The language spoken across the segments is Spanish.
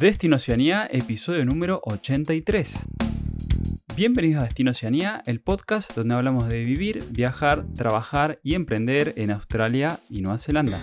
Destino Oceanía, episodio número 83. Bienvenidos a Destino Oceanía, el podcast donde hablamos de vivir, viajar, trabajar y emprender en Australia y Nueva Zelanda.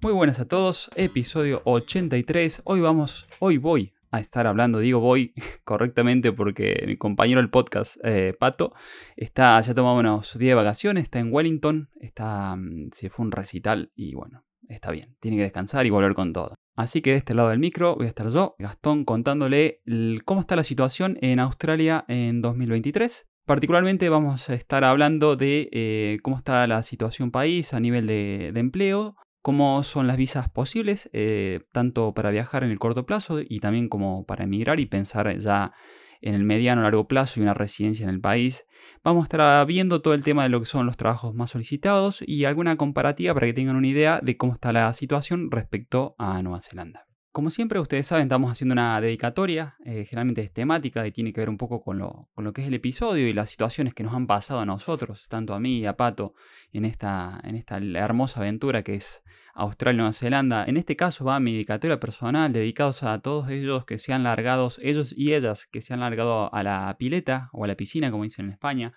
Muy buenas a todos, episodio 83. Hoy vamos, hoy voy a estar hablando, digo voy correctamente porque mi compañero del podcast, eh, Pato, está, ya tomado unos días de vacaciones, está en Wellington, está, mm, se fue un recital y bueno, está bien, tiene que descansar y volver con todo. Así que de este lado del micro voy a estar yo, Gastón, contándole cómo está la situación en Australia en 2023. Particularmente vamos a estar hablando de eh, cómo está la situación país a nivel de empleo, cómo son las visas posibles, eh, tanto para viajar en el corto plazo y también como para emigrar y pensar ya en el mediano largo plazo y una residencia en el país. Vamos a estar viendo todo el tema de lo que son los trabajos más solicitados y alguna comparativa para que tengan una idea de cómo está la situación respecto a Nueva Zelanda. Como siempre, ustedes saben, estamos haciendo una dedicatoria, eh, generalmente es temática y tiene que ver un poco con lo, con lo, que es el episodio y las situaciones que nos han pasado a nosotros, tanto a mí y a Pato, en esta, en esta hermosa aventura que es Australia y Nueva Zelanda. En este caso va mi dedicatoria personal, dedicados a todos ellos que se han largado, ellos y ellas que se han largado a la pileta o a la piscina, como dicen en España,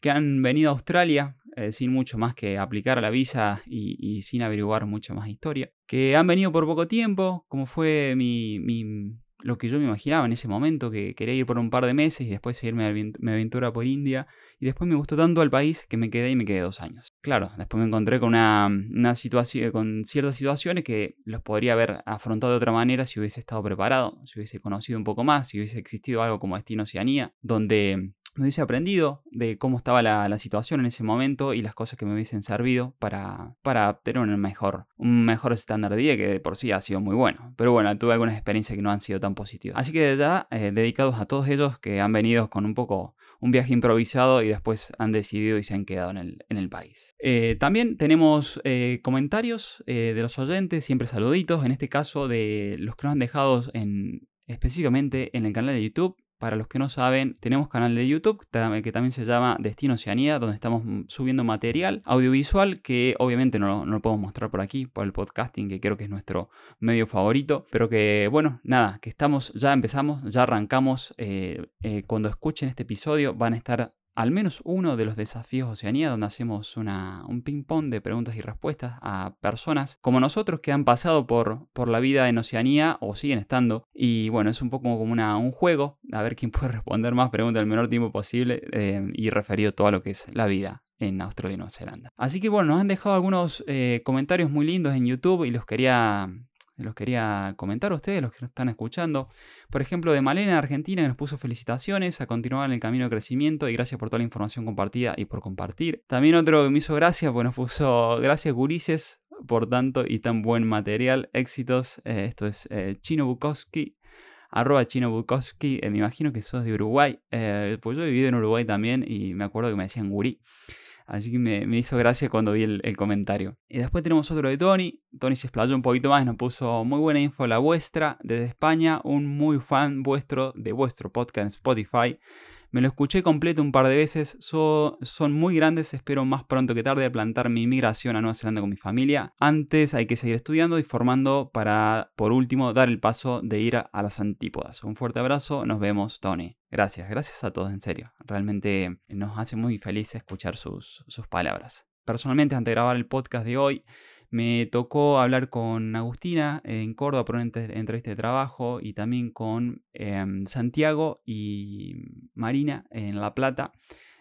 que han venido a Australia eh, sin mucho más que aplicar a la visa y, sin averiguar mucha más historia, que han venido por poco tiempo, como fue mi, lo que yo me imaginaba en ese momento, que quería ir por un par de meses y después seguirme mi aventura por India. Y después me gustó tanto el país que me quedé y me quedé dos años. Claro, después me encontré con una, una situación, con ciertas situaciones que los podría haber afrontado de otra manera si hubiese estado preparado, si hubiese conocido un poco más, si hubiese existido algo como Destino Oceanía, donde me hubiese aprendido de cómo estaba la, situación en ese momento y las cosas que me hubiesen servido para, para tener un mejor, un mejor estándar de vida que de por sí ha sido muy bueno. Pero bueno, tuve algunas experiencias que no han sido tan positivas. Así que ya, eh, dedicados a todos ellos que han venido con un poco un viaje improvisado y después han decidido y se han quedado en el, en el país. Eh, también tenemos eh, comentarios de los oyentes, siempre saluditos, en este caso de los que nos han dejado en, específicamente en el canal de YouTube para los que no saben, tenemos canal de YouTube que también se llama Destino Oceanía, donde estamos mm, subiendo material audiovisual que obviamente no, lo podemos mostrar por aquí, por el podcasting, que creo que es nuestro medio favorito. Pero que, bueno, nada, que estamos, ya empezamos, ya arrancamos. Eh, eh, cuando escuchen este episodio van a estar al menos uno de los desafíos Oceanía, donde hacemos una, un ping-pong de preguntas y respuestas a personas como nosotros que han pasado por, por la vida en Oceanía o siguen estando. Y bueno, es un poco como una, un juego, a ver quién puede responder más preguntas el menor tiempo posible eh, y referido todo a lo que es la vida en Australia y Nueva Zelanda. Así que bueno, nos han dejado algunos eh, comentarios muy lindos en YouTube y los quería los quería comentar a ustedes, los que nos están escuchando. Por ejemplo, de Malena Argentina, que nos puso felicitaciones a continuar en el camino de crecimiento y gracias por toda la información compartida y por compartir. También otro que me hizo gracia, pues nos puso gracias Gurises por tanto y tan buen material. Éxitos. Eh, esto es eh, Chino Bukowski. Arroba Chino Bukowski. Eh, me imagino que sos de Uruguay. pues yo he vivido en Uruguay también y me acuerdo que me decían Guri. Así que me, hizo gracia cuando vi el, comentario. Y después tenemos otro de Tony. Tony se explayó un poquito más, nos puso muy buena info la vuestra desde España. Un muy fan vuestro de vuestro podcast Spotify. Me lo escuché completo un par de veces, son muy grandes, espero más pronto que tarde plantar mi migración a Nueva Zelanda con mi familia. Antes hay que seguir estudiando y formando para, por último, dar el paso de ir a, las antípodas. Un fuerte abrazo, nos vemos, Tony. Gracias, gracias a todos, en serio. Realmente nos hace muy felices escuchar sus, sus palabras. Personalmente, antes de grabar el podcast de hoy, me tocó hablar con Agustina en Córdoba por una entrevista de trabajo y también con em, Santiago y Marina en La Plata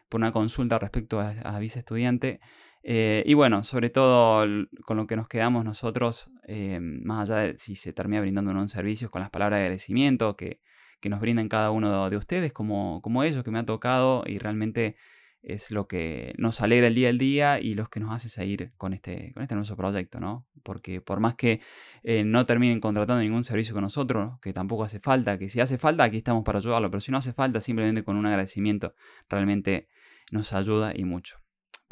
por una consulta respecto a, a vice estudiante. Eh, y bueno, sobre todo con lo que nos quedamos nosotros, em, más allá de si se termina brindando un servicio, con las palabras de agradecimiento que, que nos brindan cada uno de ustedes, como, como ellos que me ha tocado y realmente es lo que nos alegra el día al día y los que nos hace seguir con este, con este nuestro proyecto, ¿no? Porque por más que eh, no terminen contratando ningún servicio con nosotros, que tampoco hace falta, que si hace falta, aquí estamos para ayudarlo, pero si no hace falta, simplemente con un agradecimiento, realmente nos ayuda y mucho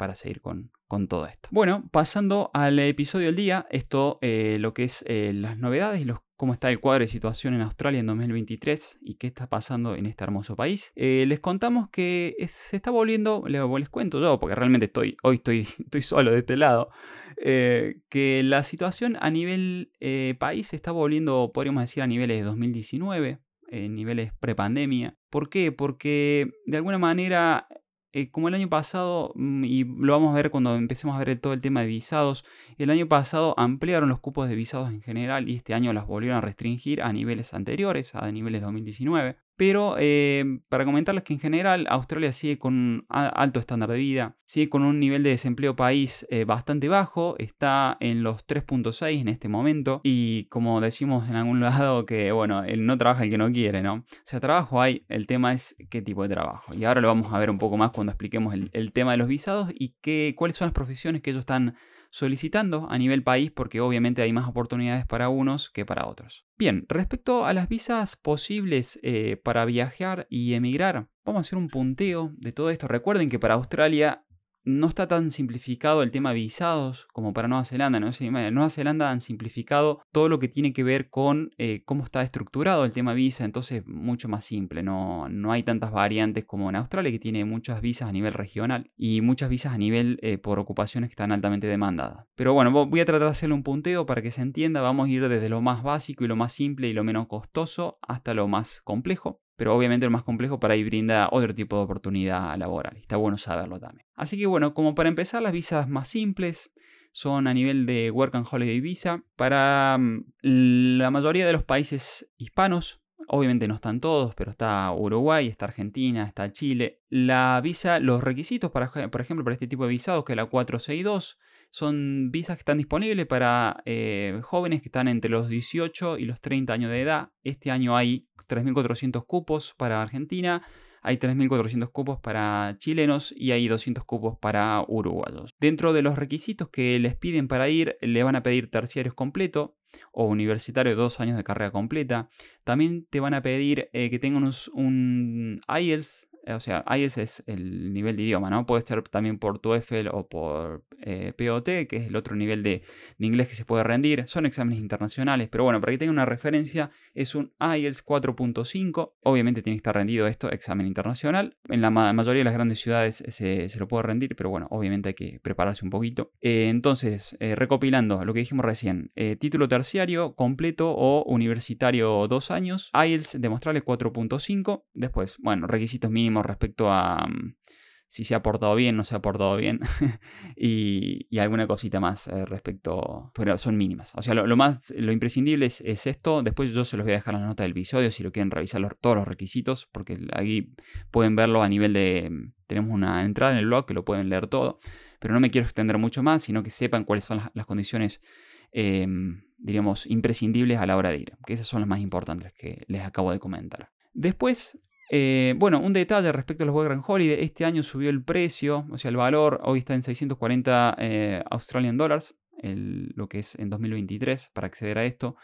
para seguir con, con todo esto. Bueno, pasando al episodio del día, esto eh, lo que es eh, las novedades cómo está el cuadro de situación en Australia en 2023 y qué está pasando en este hermoso país. Eh, les contamos que se está volviendo, les, les cuento yo, porque realmente estoy, hoy estoy, estoy solo de este lado, que la situación a nivel país se está volviendo, podríamos decir, a niveles de 2019, en niveles prepandemia. ¿Por qué? Porque de alguna manera eh, como el año pasado, mm, y lo vamos a ver cuando empecemos a ver todo el tema de visados, el año pasado ampliaron los cupos de visados en general y este año las volvieron a restringir a niveles anteriores, a niveles 2019. Pero eh, para comentarles que en general Australia sigue con un alto estándar de vida, sigue con un nivel de desempleo país eh, bastante bajo, está en los 3.6 en este momento y como decimos en algún lado que bueno, el no trabaja el que no quiere, ¿no? O sea, trabajo hay, el tema es qué tipo de trabajo. Y ahora lo vamos a ver un poco más cuando expliquemos el, el tema de los visados y qué, cuáles son las profesiones que ellos están solicitando a nivel país porque obviamente hay más oportunidades para unos que para otros. Bien, respecto a las visas posibles eh, para viajar y emigrar, vamos a hacer un punteo de todo esto. Recuerden que para Australia no está tan simplificado el tema visados como para Nueva Zelanda. En Nueva Zelanda han simplificado todo lo que tiene que ver con eh, cómo está estructurado el tema visa, entonces mucho más simple. No, no hay tantas variantes como en Australia, que tiene muchas visas a nivel regional y muchas visas a nivel eh, por ocupaciones que están altamente demandadas. Pero bueno, voy a tratar de hacerle un punteo para que se entienda. Vamos a ir desde lo más básico y lo más simple y lo menos costoso hasta lo más complejo pero obviamente lo más complejo para ahí brinda otro tipo de oportunidad laboral. Está bueno saberlo también. Así que bueno, como para empezar, las visas más simples son a nivel de Work and Holiday Visa. Para mm, la mayoría de los países hispanos, Obviamente no están todos, pero está Uruguay, está Argentina, está Chile. La visa, los requisitos, para, por ejemplo, para este tipo de visados, que es la 462, son visas que están disponibles para eh, jóvenes que están entre los 18 y los 30 años de edad. Este año hay 3.400 cupos para Argentina, hay 3.400 cupos para chilenos y hay 200 cupos para uruguayos. Dentro de los requisitos que les piden para ir, le van a pedir terciarios completo o universitario dos años de carrera completa. También te van a pedir eh, que tengan un IELTS o sea, IELTS es el nivel de idioma, ¿no? Puede ser también por TOEFL o por eh, POT, que es el otro nivel de, inglés que se puede rendir. Son exámenes internacionales, pero bueno, para que tengan una referencia, es un IELTS 4.5. Obviamente tiene que estar rendido esto, examen internacional. En la mayoría de las grandes ciudades se, lo puede rendir, pero bueno, obviamente hay que prepararse un poquito. Eh, entonces, eh, recopilando lo que dijimos recién, título terciario completo o universitario dos años, IELTS demostrable 4.5. Después, bueno, requisitos mínimos respecto a mm, si se ha portado bien, no se ha portado bien y, alguna cosita más eh, respecto, pero son mínimas. O sea, lo, más, lo imprescindible es, esto. Después yo se los voy a dejar en la nota del episodio si lo quieren revisar todos los requisitos, porque ahí pueden verlo a nivel de, mm, tenemos una entrada en el blog que lo pueden leer todo, pero no me quiero extender mucho más, sino que sepan cuáles son las, condiciones. Em, diríamos, imprescindibles a la hora de ir, que esas son las más importantes que les acabo de comentar. Después, eh, bueno, un detalle respecto a los Work Holiday. Este año subió el precio, o sea, el valor. Hoy está en 640 eh, Australian Dollars, lo que es en 2023, para acceder a esto.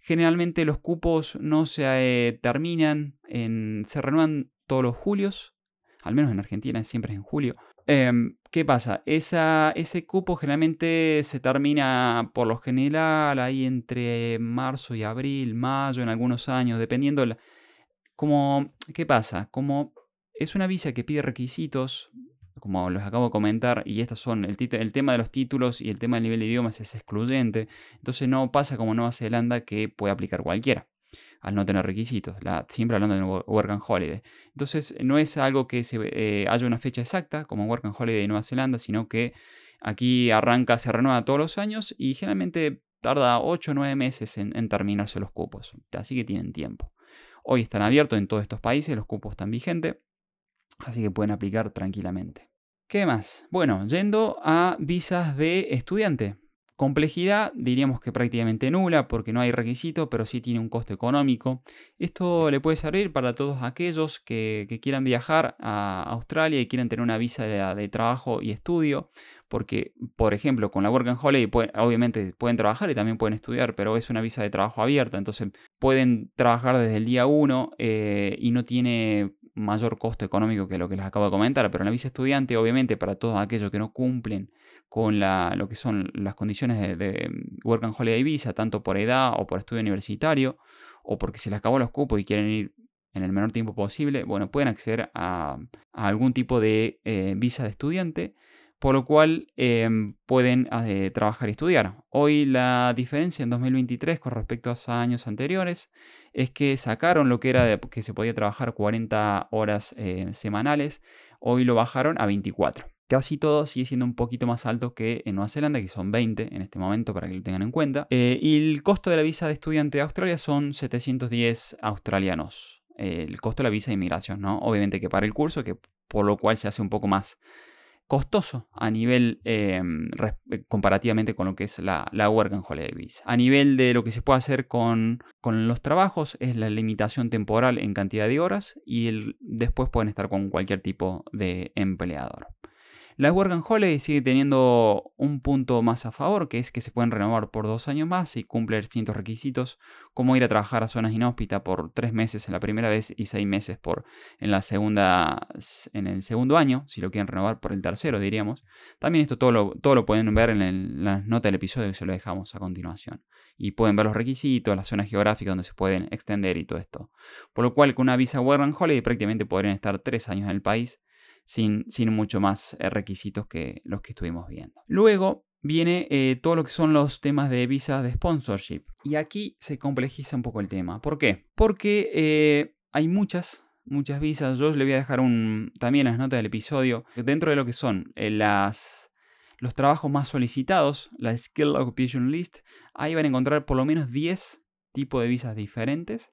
Generalmente los cupos no se eh, terminan, se renuevan todos los julios, al menos en Argentina siempre es en julio. Em, ¿Qué pasa? ese cupo generalmente se termina por lo general ahí entre marzo y abril, mayo en algunos años, dependiendo como, ¿qué pasa? Como es una visa que pide requisitos, como los acabo de comentar, y estos son el, tema de los títulos y el tema del nivel de idiomas es excluyente, entonces no pasa como Nueva Zelanda que puede aplicar cualquiera al no tener requisitos, siempre hablando de Work and Holiday. Entonces no es algo que se, eh, haya una fecha exacta como Work and Holiday de Nueva Zelanda, sino que aquí arranca, se renueva todos los años y generalmente tarda 8 o 9 meses en terminarse los cupos, así que tienen tiempo. Hoy están abiertos en todos estos países, los cupos están vigentes, así que pueden aplicar tranquilamente. ¿Qué más? Bueno, yendo a visas de estudiante. Complejidad diríamos que prácticamente nula porque no hay requisito, pero sí tiene un costo económico. Esto le puede servir para todos aquellos que, quieran viajar a Australia y quieran tener una visa de trabajo y estudio porque, por ejemplo, con la Work and Holiday obviamente pueden trabajar y también pueden estudiar, pero es una visa de trabajo abierta, entonces pueden trabajar desde el día 1 eh, y no tiene mayor costo económico que lo que les acabo de comentar, pero en la visa estudiante, obviamente, para todos aquellos que no cumplen con lo que son las condiciones de, de, Work and Holiday Visa, tanto por edad o por estudio universitario, o porque se les acabó los cupos y quieren ir en el menor tiempo posible, bueno, pueden acceder a, algún tipo de eh, visa de estudiante por lo cual em, pueden eh, trabajar y estudiar. Hoy la diferencia en 2023 con respecto a años anteriores es que sacaron lo que era de, que se podía trabajar 40 horas eh, semanales, hoy lo bajaron a 24. Casi todo sigue siendo un poquito más alto que en Nueva Zelanda, que son 20 en este momento para que lo tengan en cuenta. Eh, y el costo de la visa de estudiante de Australia son 710 australianos. el costo de la visa de inmigración, ¿no? Obviamente que para el curso, que por lo cual se hace un poco más costoso a nivel em, eh, comparativamente con lo que es la, la Work and Holiday Visa. A nivel de lo que se puede hacer con, con los trabajos es la limitación temporal en cantidad de horas y después pueden estar con cualquier tipo de empleador. La Work Holiday sigue teniendo un punto más a favor, que es que se pueden renovar por dos años más y cumplen distintos requisitos, como ir a trabajar a zonas inhóspitas por tres meses en la primera vez y seis meses por en la segunda, en el segundo año, si lo quieren renovar por el tercero, diríamos. También esto todo lo, todo lo pueden ver en la nota del episodio que se lo dejamos a continuación. Y pueden ver los requisitos, las zonas geográficas donde se pueden extender y todo esto. Por lo cual, con una visa Work Holiday prácticamente podrían estar tres años en el país sin, mucho más eh, requisitos que los que estuvimos viendo. Luego viene eh, todo lo que son los temas de visas de sponsorship. Y aquí se complejiza un poco el tema. ¿Por qué? Porque eh, hay muchas, muchas visas. Yo les voy a dejar también las notas del episodio. Dentro de lo que son las, los trabajos más solicitados, la Skill Occupation List, ahí van a encontrar por lo menos 10 tipos de visas diferentes.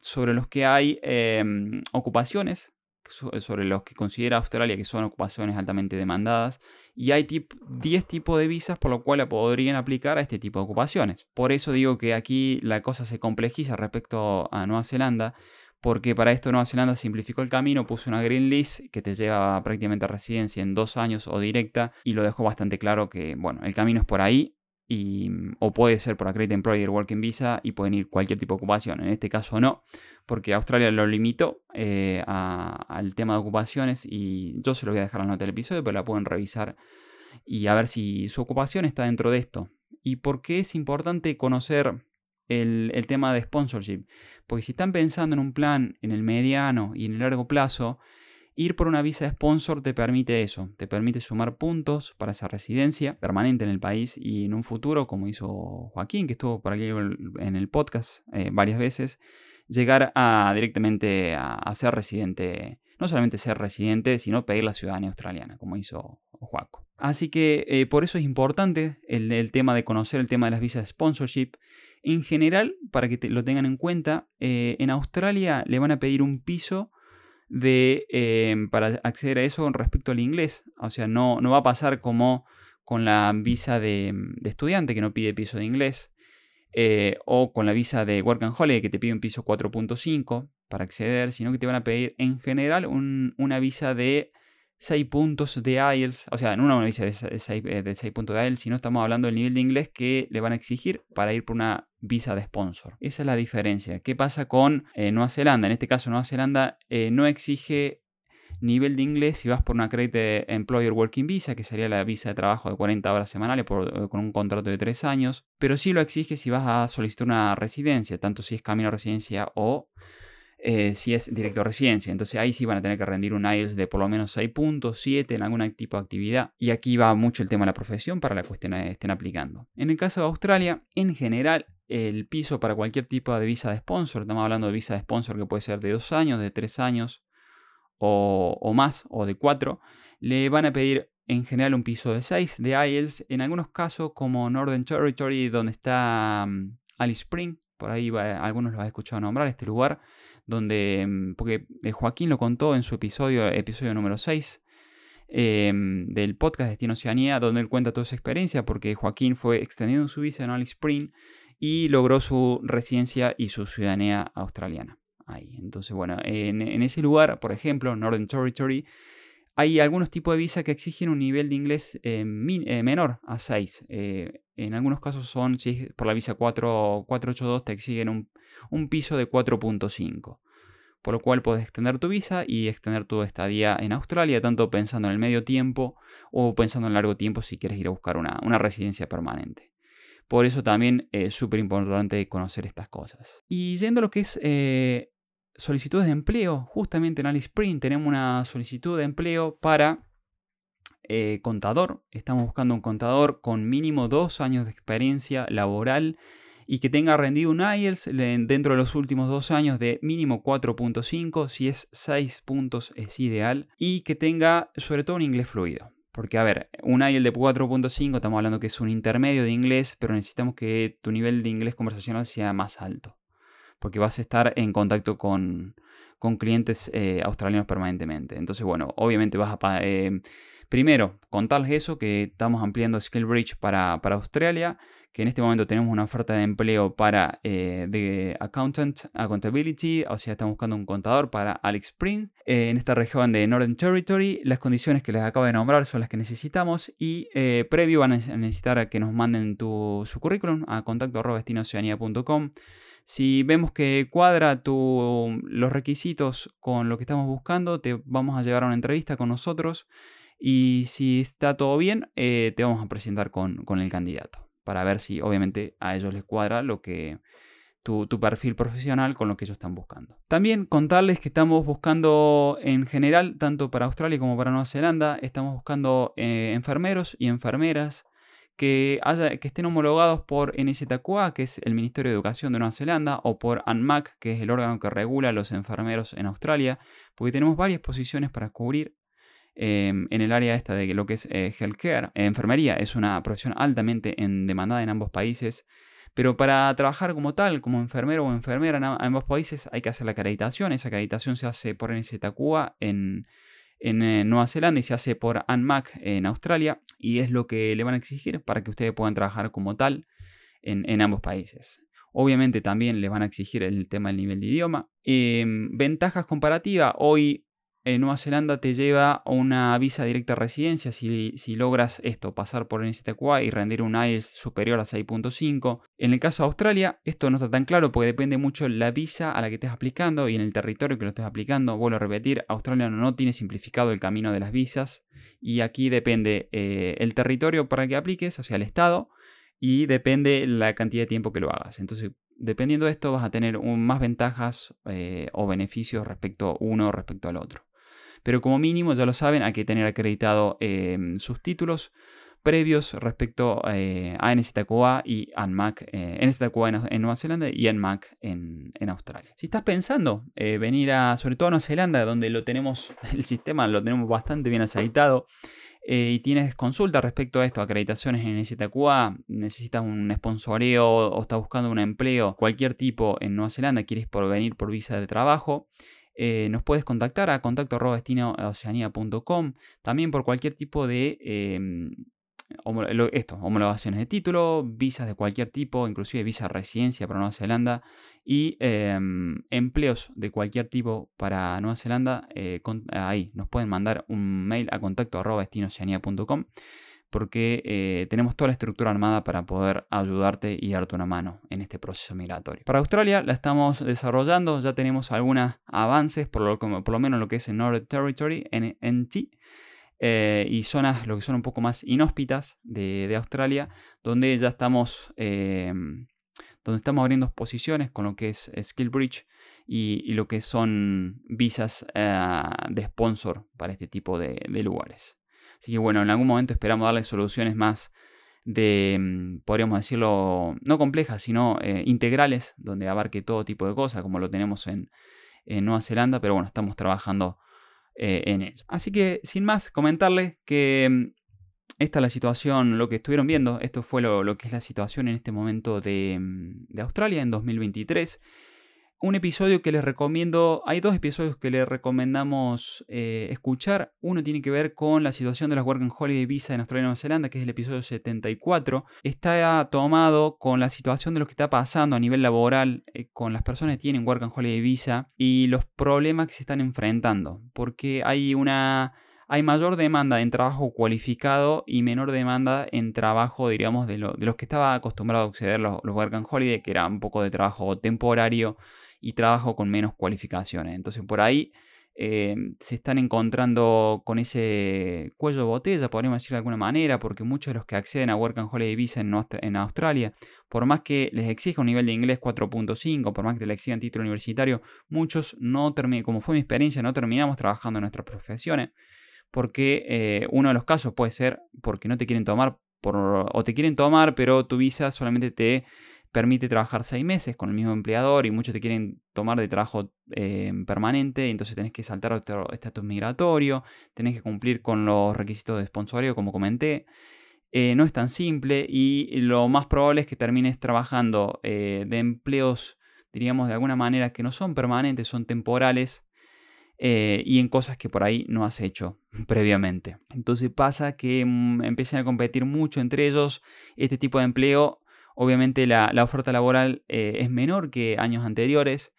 sobre los que hay em, ocupaciones sobre los que considera Australia que son ocupaciones altamente demandadas y hay 10 tipos de visas por lo cual podrían aplicar a este tipo de ocupaciones. Por eso digo que aquí la cosa se complejiza respecto a Nueva Zelanda porque para esto Nueva Zelanda simplificó el camino, puso una green list que te lleva prácticamente a residencia en dos años o directa y lo dejó bastante claro que bueno, el camino es por ahí y, o puede ser por Accredited Employer Working Visa y pueden ir cualquier tipo de ocupación. En este caso no, porque Australia lo limitó eh, al tema de ocupaciones y yo se lo voy a dejar en la nota del episodio, pero la pueden revisar y a ver si su ocupación está dentro de esto. ¿Y por qué es importante conocer el, el tema de sponsorship? Porque si están pensando en un plan en el mediano y en el largo plazo, Ir por una visa sponsor te permite eso, te permite sumar puntos para esa residencia permanente en el país y en un futuro, como hizo Joaquín, que estuvo por aquí en el podcast eh, varias veces, llegar a directamente a, ser residente, no solamente ser residente, sino pedir la ciudadanía australiana, como hizo Joaco. Así que eh, por eso es importante el, tema de conocer el tema de las visas sponsorship. En general, para que lo tengan en cuenta, eh, en Australia le van a pedir un piso de, em, para acceder a eso respecto al inglés. O sea, no, no va a pasar como con la visa de, estudiante que no pide piso de inglés. Eh, o con la visa de Work and Holiday que te pide un piso 4.5 para acceder, sino que te van a pedir en general una visa de 6 puntos de IELTS, o sea, no una visa de 6, eh, puntos de IELTS, sino estamos hablando del nivel de inglés que le van a exigir para ir por una visa de sponsor. Esa es la diferencia. ¿Qué pasa con eh, Nueva Zelanda? En este caso, Nueva Zelanda eh, no exige nivel de inglés si vas por una Credit Employer Working Visa, que sería la visa de trabajo de 40 horas semanales con un contrato de 3 años, pero sí lo exige si vas a solicitar una residencia, tanto si es camino a residencia o eh, si es director residencia. Entonces ahí sí van a tener que rendir un IELTS de por lo menos 6 puntos, 7 en algún tipo de actividad. Y aquí va mucho el tema de la profesión para la que estén, aplicando. En el caso de Australia, en general, el piso para cualquier tipo de visa de sponsor, estamos hablando de visa de sponsor que puede ser de 2 años, de 3 años o, más, o de 4, le van a pedir en general un piso de 6 de IELTS. En algunos casos, como Northern Territory, donde está mm, Alice Spring, por ahí algunos lo han escuchado nombrar, este lugar, donde, mm, porque eh, Joaquín lo contó en su episodio, episodio número 6 em, del podcast Destino Oceanía, donde él cuenta toda su experiencia, porque Joaquín fue extendiendo su visa en Alice Spring y logró su residencia y su ciudadanía australiana. Ahí. Entonces, bueno, en, ese lugar, por ejemplo, Northern Territory, hay algunos tipos de visa que exigen un nivel de inglés eh, eh, menor a 6. en algunos casos son, si por la visa 4, 482, te exigen un, un piso de 4.5. Por lo cual puedes extender tu visa y extender tu estadía en Australia, tanto pensando en el medio tiempo o pensando en largo tiempo si quieres ir a buscar una, residencia permanente. Por eso también es súper importante conocer estas cosas. Y yendo a lo que es eh, solicitudes de empleo, justamente en Alice Spring tenemos una solicitud de empleo para eh, contador. Estamos buscando un contador con mínimo dos años de experiencia laboral y que tenga rendido un IELTS dentro de los últimos dos años de mínimo 4.5, si es 6 puntos es ideal, y que tenga sobre todo un inglés fluido. Porque, a ver, un IELTS de 4.5 estamos hablando que es un intermedio de inglés, pero necesitamos que tu nivel de inglés conversacional sea más alto. Porque vas a estar en contacto con, clientes eh, australianos permanentemente. Entonces, bueno, obviamente vas a... Eh, primero, contarles eso, que estamos ampliando SkillBridge para, para Australia que en este momento tenemos una oferta de empleo para eh, de Accountant Accountability, o sea, estamos buscando un contador para Alex Spring eh, en esta región de Northern Territory. Las condiciones que les acabo de nombrar son las que necesitamos y eh, previo van a necesitar que nos manden tu, su currículum a contacto.destinoceanía.com. Si vemos que cuadra tu, los requisitos con lo que estamos buscando, te vamos a llevar a una entrevista con nosotros y si está todo bien, te vamos a presentar con, con el candidato para ver si obviamente a ellos les cuadra lo que tu, perfil profesional con lo que ellos están buscando. También contarles que estamos buscando en general, tanto para Australia como para Nueva Zelanda, estamos buscando eh, enfermeros y enfermeras que, estén homologados por NZQA, que es el Ministerio de Educación de Nueva Zelanda, o por ANMAC, que es el órgano que regula a los enfermeros en Australia, porque tenemos varias posiciones para cubrir Em, en el área esta de lo que es eh, healthcare. enfermería es una profesión altamente en demandada en ambos países, pero para trabajar como tal, como enfermero o enfermera en ambos países, hay que hacer la acreditación. Esa acreditación se hace por NZQA en, en eh, Nueva Zelanda y se hace por ANMAC en Australia, y es lo que le van a exigir para que ustedes puedan trabajar como tal en, ambos países. Obviamente también le van a exigir el tema del nivel de idioma. Em, ventajas comparativas. Hoy en Nueva Zelanda te lleva a una visa directa a residencia si, logras esto, pasar por el NCTQA y rendir un IELTS superior a 6.5. En el caso de Australia, esto no está tan claro porque depende mucho la visa a la que estés aplicando y en el territorio que lo estés aplicando. Vuelvo a repetir, Australia no tiene simplificado el camino de las visas y aquí depende eh, el territorio para que apliques, o sea, el estado, y depende la cantidad de tiempo que lo hagas. Entonces, dependiendo de esto, vas a tener más ventajas eh, o beneficios respecto uno respecto al otro. Pero como mínimo, ya lo saben, hay que tener acreditado em, sus títulos previos respecto eh, a NZQA y ANMAC, eh, NZQA en, Nueva Zelanda y ANMAC en, en Australia. Si estás pensando eh, venir a, sobre todo a Nueva Zelanda, donde lo tenemos, el sistema lo tenemos bastante bien aceitado, y tienes consulta respecto a esto, acreditaciones en NZQA, necesitas un sponsoreo o estás buscando un empleo, cualquier tipo en Nueva Zelanda, quieres por venir por visa de trabajo, eh, nos puedes contactar a contacto.destinooceanía.com. También por cualquier tipo de em, esto, homologaciones de título, visas de cualquier tipo, inclusive visa de residencia para Nueva Zelanda y em, empleos de cualquier tipo para Nueva Zelanda. Eh, ahí nos pueden mandar un mail a contacto.destinoceanía.com porque eh, tenemos toda la estructura armada para poder ayudarte y darte una mano en este proceso migratorio. Para Australia la estamos desarrollando, ya tenemos algunos avances, por lo, por lo menos lo que es el Northern Territory, NT, eh, y zonas lo que son un poco más inhóspitas de, Australia, donde ya estamos, eh, donde estamos abriendo posiciones con lo que es SkillBridge y, y lo que son visas de sponsor para este tipo de lugares. Así que bueno, en algún momento esperamos darle soluciones más de, mm, podríamos decirlo, no complejas, sino eh, integrales, donde abarque todo tipo de cosas, como lo tenemos en, Nueva Zelanda, pero bueno, estamos trabajando eh, en ello. Así que, sin más, comentarles que mm, esta es la situación, lo que estuvieron viendo, esto fue lo, que es la situación en este momento de, mm, de Australia en 2023 un episodio que les recomiendo, hay dos episodios que les recomendamos eh, escuchar. Uno tiene que ver con la situación de las Working Holiday Visa en Australia y Nueva Zelanda, que es el episodio 74. Está tomado con la situación de lo que está pasando a nivel laboral eh, con las personas que tienen Working Holiday Visa y los problemas que se están enfrentando. Porque hay una hay mayor demanda en trabajo cualificado y menor demanda en trabajo, diríamos, de, los que estaba acostumbrado a acceder los, los Work Holiday, que era un poco de trabajo temporario y trabajo con menos cualificaciones. Entonces por ahí eh, se están encontrando con ese cuello de botella, podríamos decir de alguna manera, porque muchos de los que acceden a Work and Holiday Visa en, Australia, por más que les exija un nivel de inglés 4.5, por más que les exijan título universitario, muchos no terminan, como fue mi experiencia, no terminamos trabajando en nuestras profesiones porque eh, uno de los casos puede ser porque no te quieren tomar o te quieren tomar, pero tu visa solamente te permite trabajar seis meses con el mismo empleador y muchos te quieren tomar de trabajo eh, permanente, entonces tenés que saltar otro estatus migratorio, tenés que cumplir con los requisitos de sponsorio, como comenté. Eh, no es tan simple y lo más probable es que termines trabajando de empleos, diríamos de alguna manera, que no son permanentes, son temporales eh, y en cosas que por ahí no has hecho previamente. Entonces pasa que mm, empiezan a competir mucho entre ellos. Este tipo de empleo, obviamente la, oferta laboral eh, es menor que años anteriores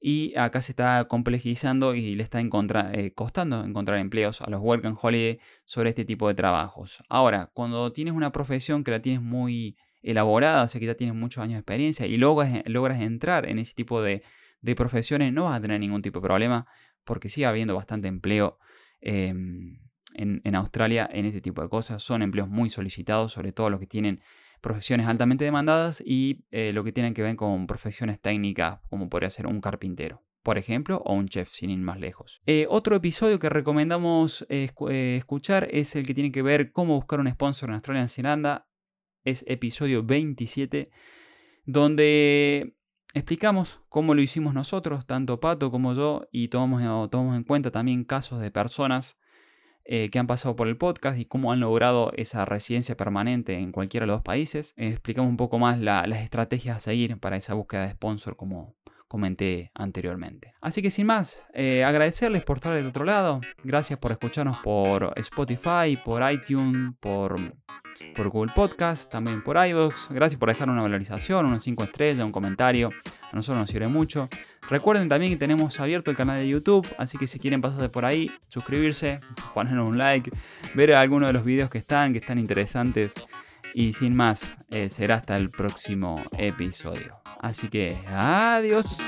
y acá se está complejizando y le está eh, costando encontrar empleos a los work and holiday sobre este tipo de trabajos. Ahora, cuando tienes una profesión que la tienes muy elaborada, o sea que ya tienes muchos años de experiencia y logras, logras entrar en ese tipo de, de profesiones, no vas a tener ningún tipo de problema porque sigue habiendo bastante empleo em, en, Australia en este tipo de cosas. Son empleos muy solicitados, sobre todo los que tienen profesiones altamente demandadas y eh, lo que tienen que ver con profesiones técnicas, como podría ser un carpintero, por ejemplo, o un chef, sin ir más lejos. Eh, otro episodio que recomendamos eh, escuchar es el que tiene que ver cómo buscar un sponsor en Australia y Zelanda. Es episodio 27, donde explicamos cómo lo hicimos nosotros, tanto Pato como yo, y tomamos, tomamos en cuenta también casos de personas eh, que han pasado por el podcast y cómo han logrado esa residencia permanente en cualquiera de los países. Eh, explicamos un poco más las estrategias a seguir para esa búsqueda de sponsor, como comenté anteriormente. Así que sin más, agradecerles por estar del otro lado. Gracias por escucharnos por Spotify, por iTunes, por por Google Podcast, también por iVoox. Gracias por dejar una valorización, unos 5 estrellas, un comentario. A nosotros nos sirve mucho. Recuerden también que tenemos abierto el canal de YouTube, así que si quieren pasarse por ahí, suscribirse, ponernos un like, ver algunos de los videos que están, que están interesantes. Y sin más, eh, será hasta el próximo episodio. Así que adiós.